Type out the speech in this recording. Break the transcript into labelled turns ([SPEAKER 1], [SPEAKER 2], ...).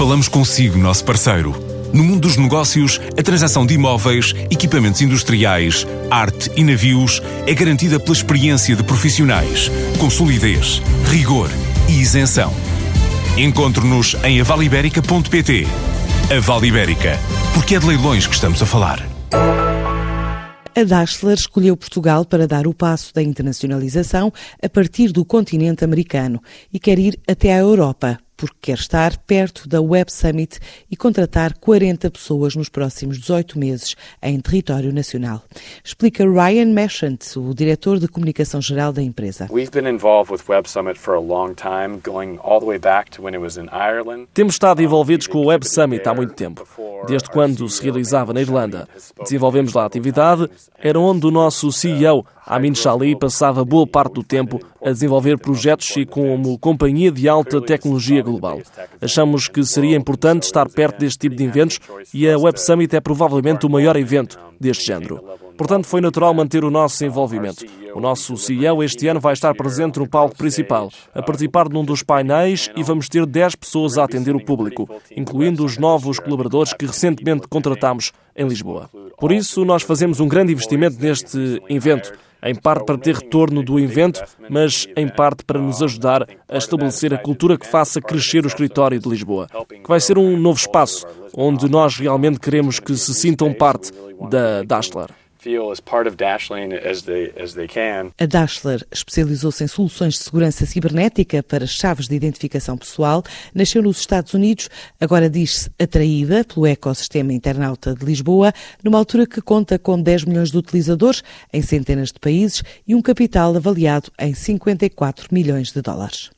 [SPEAKER 1] Falamos consigo, nosso parceiro. No mundo dos negócios, a transação de imóveis, equipamentos industriais, arte e navios é garantida pela experiência de profissionais, com solidez, rigor e isenção. Encontre-nos em avaliberica.pt. A Vale Ibérica, porque é de leilões que estamos a falar.
[SPEAKER 2] A Dassler escolheu Portugal para dar o passo da internacionalização a partir do continente americano e quer ir até à Europa porque quer estar perto da Web Summit e contratar 40 pessoas nos próximos 18 meses em território nacional. Explica Ryan Meshant, o diretor de comunicação geral da empresa.
[SPEAKER 3] Temos estado envolvidos com o Web Summit há muito tempo, desde quando se realizava na Irlanda. Desenvolvemos lá a atividade, era onde o nosso CEO, Amin Shali, passava boa parte do tempo a desenvolver projetos e como companhia de alta tecnologia global. Achamos que seria importante estar perto deste tipo de eventos e a Web Summit é provavelmente o maior evento deste género. Portanto, foi natural manter o nosso envolvimento. O nosso CEO este ano vai estar presente no palco principal, a participar num dos painéis e vamos ter 10 pessoas a atender o público, incluindo os novos colaboradores que recentemente contratamos em Lisboa. Por isso, nós fazemos um grande investimento neste evento em parte para ter retorno do evento, mas em parte para nos ajudar a estabelecer a cultura que faça crescer o escritório de Lisboa, que vai ser um novo espaço onde nós realmente queremos que se sintam parte da Dassler
[SPEAKER 2] A Dassler especializou-se em soluções de segurança cibernética para chaves de identificação pessoal. Nasceu nos Estados Unidos, agora diz-se atraída pelo ecossistema internauta de Lisboa, numa altura que conta com 10 milhões de utilizadores em centenas de países e um capital avaliado em 54 milhões de dólares.